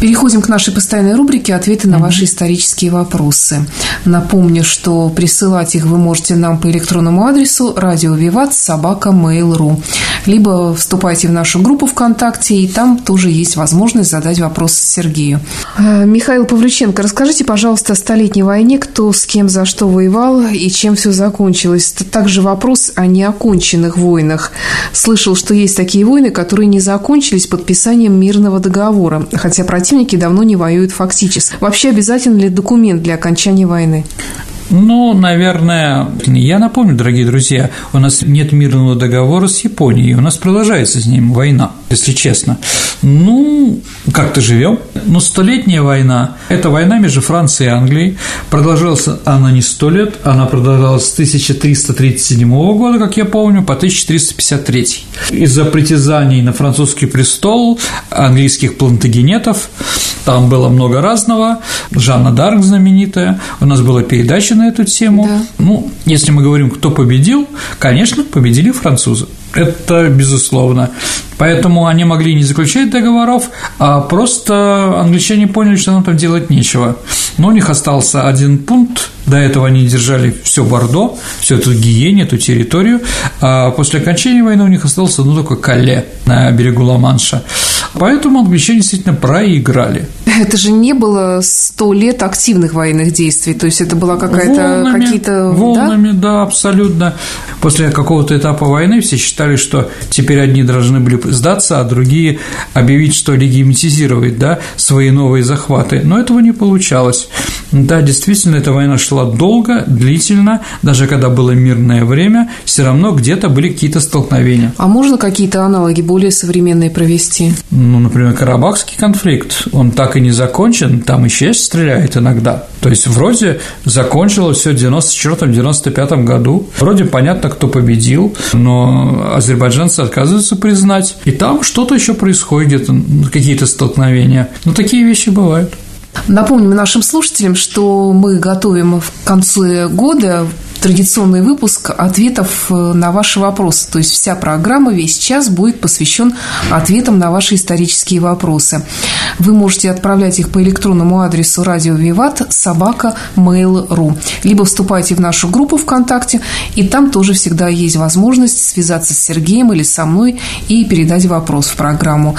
Переходим к нашей постоянной рубрике «Ответы на ваши исторические вопросы». Напомню, что присылать их вы можете нам по электронному адресу радио Виват собака mail.ru либо вступайте в нашу группу ВКонтакте, и там тоже есть возможность задать вопрос Сергею. Э, Михаил Павлюченко, расскажите, пожалуйста, о Столетней войне, кто с кем за что воевал и чем все закончилось. Также вопрос о неоконченных войнах. Слышал, что есть такие войны, которые не закончились подписанием мирного договора, хотя противники давно не воюют фактически. Вообще обязателен ли документ для окончания войны? Ну, наверное, я напомню, дорогие друзья, у нас нет мирного договора с Японией, у нас продолжается с ним война, если честно. Ну, как-то живем. Но столетняя война – это война между Францией и Англией. Продолжалась она не сто лет, она продолжалась с 1337 года, как я помню, по 1353. Из-за притязаний на французский престол английских плантагенетов там было много разного. Жанна Дарк знаменитая. У нас была передача на эту тему. Да. Ну, если мы говорим, кто победил, конечно, победили французы. Это безусловно. Поэтому они могли не заключать договоров, а просто англичане поняли, что нам там делать нечего. Но у них остался один пункт, до этого они держали все Бордо, всю эту гиене, эту территорию, а после окончания войны у них остался ну, только Кале на берегу Ла-Манша. Поэтому англичане действительно проиграли. Это же не было сто лет активных военных действий, то есть это была какая-то какие-то волнами, да? да, абсолютно. После какого-то этапа войны все считали, что теперь одни должны были сдаться, а другие объявить, что легимитизировать, да, свои новые захваты. Но этого не получалось. Да, действительно, эта война шла долго, длительно, даже когда было мирное время, все равно где-то были какие-то столкновения. А можно какие-то аналоги более современные провести? Ну, например, Карабахский конфликт, он так и не закончен, там еще стреляет иногда. То есть вроде закончилось все в 94-95 году, вроде понятно, кто победил, но азербайджанцы отказываются признать, и там что-то еще происходит, какие-то столкновения. Ну, такие вещи бывают. Напомним нашим слушателям, что мы готовим в конце года традиционный выпуск ответов э, на ваши вопросы. То есть вся программа весь час будет посвящен ответам на ваши исторические вопросы. Вы можете отправлять их по электронному адресу радио Виват собака mail.ru либо вступайте в нашу группу ВКонтакте, и там тоже всегда есть возможность связаться с Сергеем или со мной и передать вопрос в программу.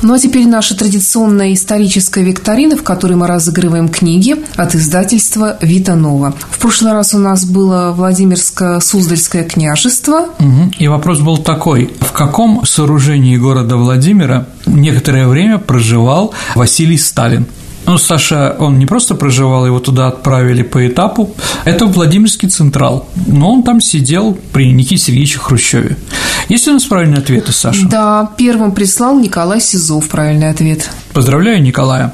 Ну а теперь наша традиционная историческая викторина, в которой мы разыгрываем книги от издательства «Вита Нова». В прошлый раз у нас было Владимирско-Суздальское княжество. Угу. И вопрос был такой. В каком сооружении города Владимира некоторое время проживал Василий Сталин? Ну, Саша, он не просто проживал, его туда отправили по этапу. Это Владимирский Централ, но он там сидел при Никите Сергеевиче Хрущеве. Есть у нас правильные ответы, Саша? Да, первым прислал Николай Сизов правильный ответ. Поздравляю Николая.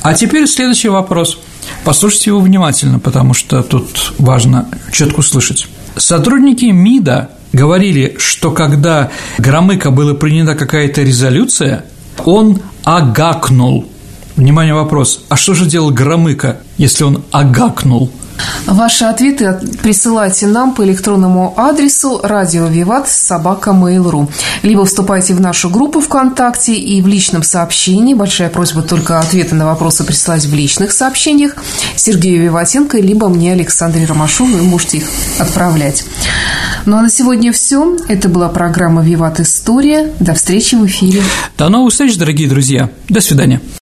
А теперь следующий вопрос. Послушайте его внимательно, потому что тут важно четко услышать. Сотрудники МИДа говорили, что когда Громыко была принята какая-то резолюция, он агакнул – Внимание, вопрос. А что же делал Громыко, если он агакнул? Ваши ответы присылайте нам по электронному адресу радио Виват собака Mail.ru. Либо вступайте в нашу группу ВКонтакте и в личном сообщении. Большая просьба только ответы на вопросы присылать в личных сообщениях Сергею Виватенко, либо мне, Александре Ромашову, вы можете их отправлять. Ну а на сегодня все. Это была программа «Виват История». До встречи в эфире. До новых встреч, дорогие друзья. До свидания.